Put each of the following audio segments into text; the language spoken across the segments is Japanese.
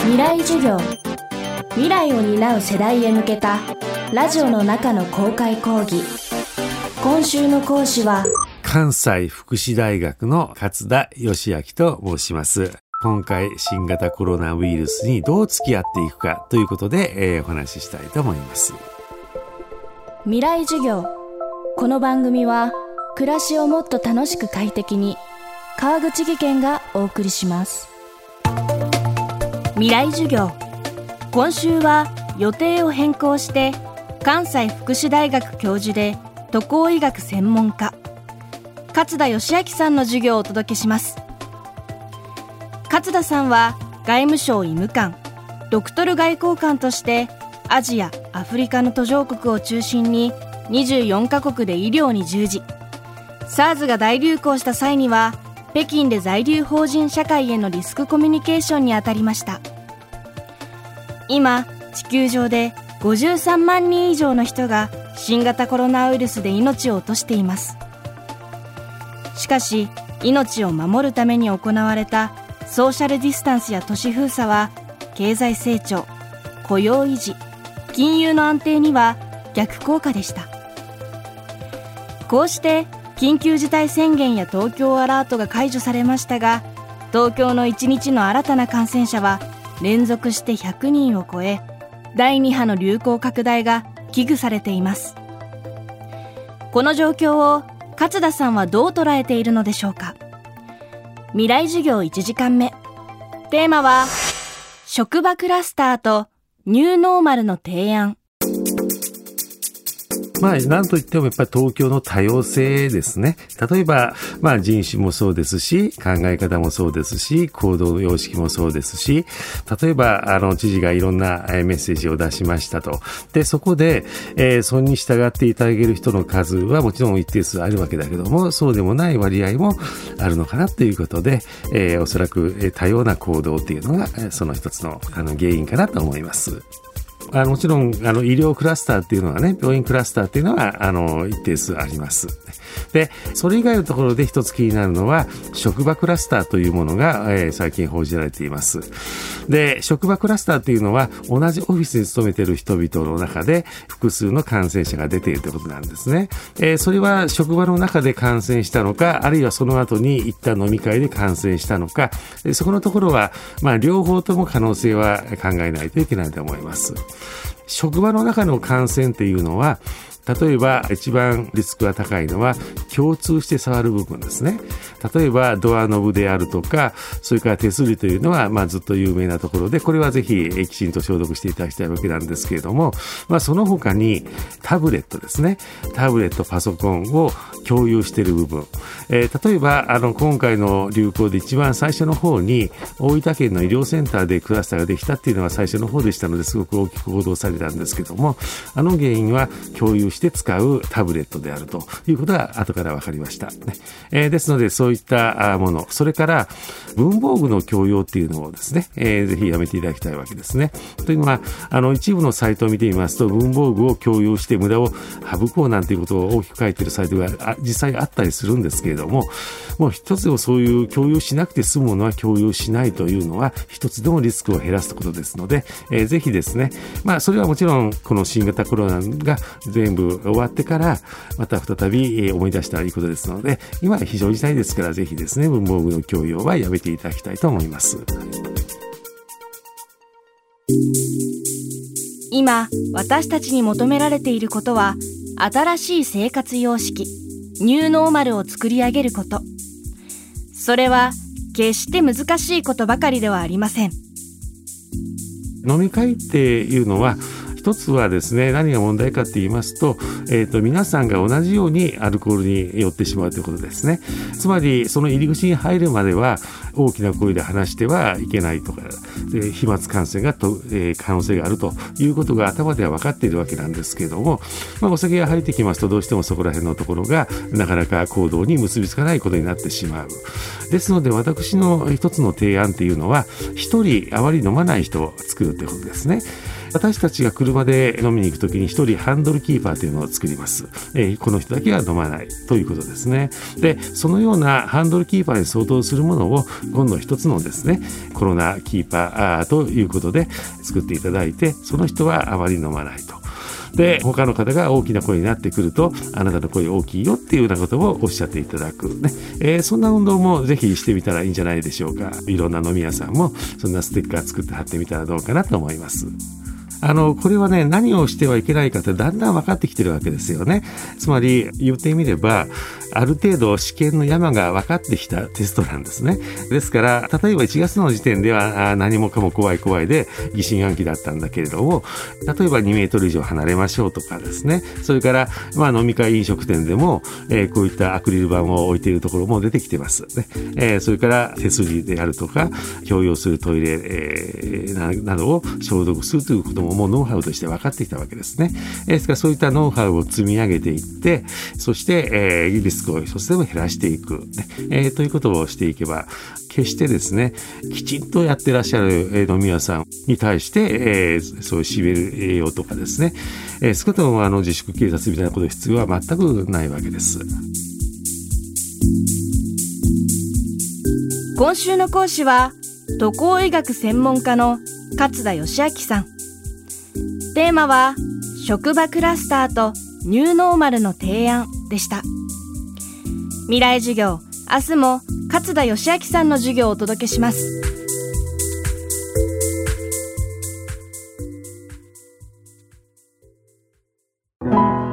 未来授業。未来を担う世代へ向けたラジオの中の公開講義。今週の講師は関西福祉大学の勝田義明と申します。今回新型コロナウイルスにどう付き合っていくかということで、えー、お話ししたいと思います。未来授業。この番組は暮らしをもっと楽しく快適に川口義賢がお送りします未来授業。今週は予定を変更して関西福祉大学教授で渡航医学専門家勝田義明さんの授業をお届けします。勝田さんは外務省医務官。ドクトル外交官としてアジアアフリカの途上国を中心に24カ国で医療に従事。SARS が大流行した際には北京で在留邦人社会へのリスクコミュニケーションに当たりました。今地球上で53万人以上の人が新型コロナウイルスで命を落としています。しかし命を守るために行われたソーシャルディスタンスや都市封鎖は経済成長雇用維持金融の安定には逆効果でした。こうして緊急事態宣言や東京アラートが解除されましたが東京の1日の新たな感染者は連続して100人を超え第2波の流行拡大が危惧されています。この状況を勝田さんはどう捉えているのでしょうか。未来授業1時間目。テーマは職場クラスターとニューノーマルの提案。まあ、なんといってもやっぱり東京の多様性ですね。例えば、まあ人種もそうですし、考え方もそうですし、行動様式もそうですし、例えば、あの、知事がいろんなメッセージを出しましたと。で、そこで、えー、それに従っていただける人の数はもちろん一定数あるわけだけども、そうでもない割合もあるのかなということで、えー、おそらく多様な行動っていうのが、その一つのあの原因かなと思います。あもちろんあの医療クラスターっていうのはね、病院クラスターっていうのはあの一定数あります。で、それ以外のところで一つ気になるのは、職場クラスターというものが、えー、最近報じられています。で、職場クラスターっていうのは、同じオフィスに勤めている人々の中で複数の感染者が出ているということなんですね。えー、それは職場の中で感染したのか、あるいはその後に行った飲み会で感染したのか、そこのところは、まあ、両方とも可能性は考えないといけないと思います。職場の中の感染っていうのは、例えば一番リスクが高いのは共通して触る部分ですね。例えばドアノブであるとか、それから手すりというのは、まあ、ずっと有名なところで、これはぜひきちんと消毒していただきたいわけなんですけれども、まあ、その他にタブレットですね。タブレット、パソコンを共有している部分。えー、例えば、あの、今回の流行で一番最初の方に、大分県の医療センターでクラスターができたっていうのは最初の方でしたので、すごく大きく報道されたんですけども、あの原因は共有して使うタブレットであるということが後から分かりました。えー、ですので、そういったもの、それから文房具の共用っていうのをですね、えー、ぜひやめていただきたいわけですね。というのは、あの、一部のサイトを見てみますと、文房具を共有して無駄を省こうなんていうことを大きく書いてるサイトが実際あったりするんですけれども、もう一つをそういう共有しなくて済むものは共有しないというのは、一つでもリスクを減らすことですので、えー、ぜひですね、まあ、それはもちろん、この新型コロナが全部終わってから、また再び思い出したらいいことですので、今は非常事態ですから、ぜひですね、文房具の共用はやめていただきたいと思います。今、私たちに求められていることは、新しい生活様式、ニューノーマルを作り上げること。それは、決して難しいことばかりではありません。飲み会っていうのは、一つはですね、何が問題かって言いますと、え、ー、と、皆さんが同じようにアルコールに寄ってしまうということですね。つまり、その入り口に入るまでは、大きな声で話してはいけないとか、で飛沫感染がと、えー、可能性があるということが頭では分かっているわけなんですけれども、まあ、お酒が入ってきますと、どうしてもそこら辺のところが、なかなか行動に結びつかないことになってしまう。ですので、私の一つの提案っていうのは、一人あまり飲まない人を作るということですね。私たちが車で飲みに行くときに一人ハンドルキーパーというのを作ります。え、この人だけは飲まないということですね。で、そのようなハンドルキーパーに相当するものを今度一つのですね、コロナキーパーということで作っていただいて、その人はあまり飲まないと。で他の方が大きな声になってくるとあなたの声大きいよっていうようなことをおっしゃっていただくね、えー、そんな運動もぜひしてみたらいいんじゃないでしょうかいろんな飲み屋さんもそんなステッカー作って貼ってみたらどうかなと思います。あの、これはね、何をしてはいけないかってだんだん分かってきてるわけですよね。つまり、言ってみれば、ある程度試験の山が分かってきたテストなんですね。ですから、例えば1月の時点では何もかも怖い怖いで疑心暗鬼だったんだけれども、例えば2メートル以上離れましょうとかですね。それから、まあ飲み会飲食店でも、えー、こういったアクリル板を置いているところも出てきてます。ねえー、それから手すりであるとか、共用するトイレ、えー、などを消毒するということももうノウハウとして分かってきたわけですね。ですからそういったノウハウを積み上げていって、そして、えー、リスクを一つでも減らしていく、ねえー、ということをしていけば、決してですね、きちんとやってらっしゃる飲み屋さんに対して、えー、そういうしびる栄養とかですね、えー、少なくともあの自粛警察みたいなこと必要は全くないわけです。今週の講師は、渡航医学専門家の勝田義明さん。テーマは、職場クラスターとニューノーマルの提案でした。未来授業明日も勝田義明さんの授業をお届けします。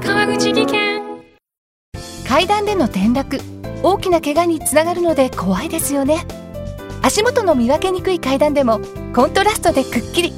川口技研。階段での転落大きな怪我につながるので怖いですよね。足元の見分けにくい階段でもコントラストでくっきり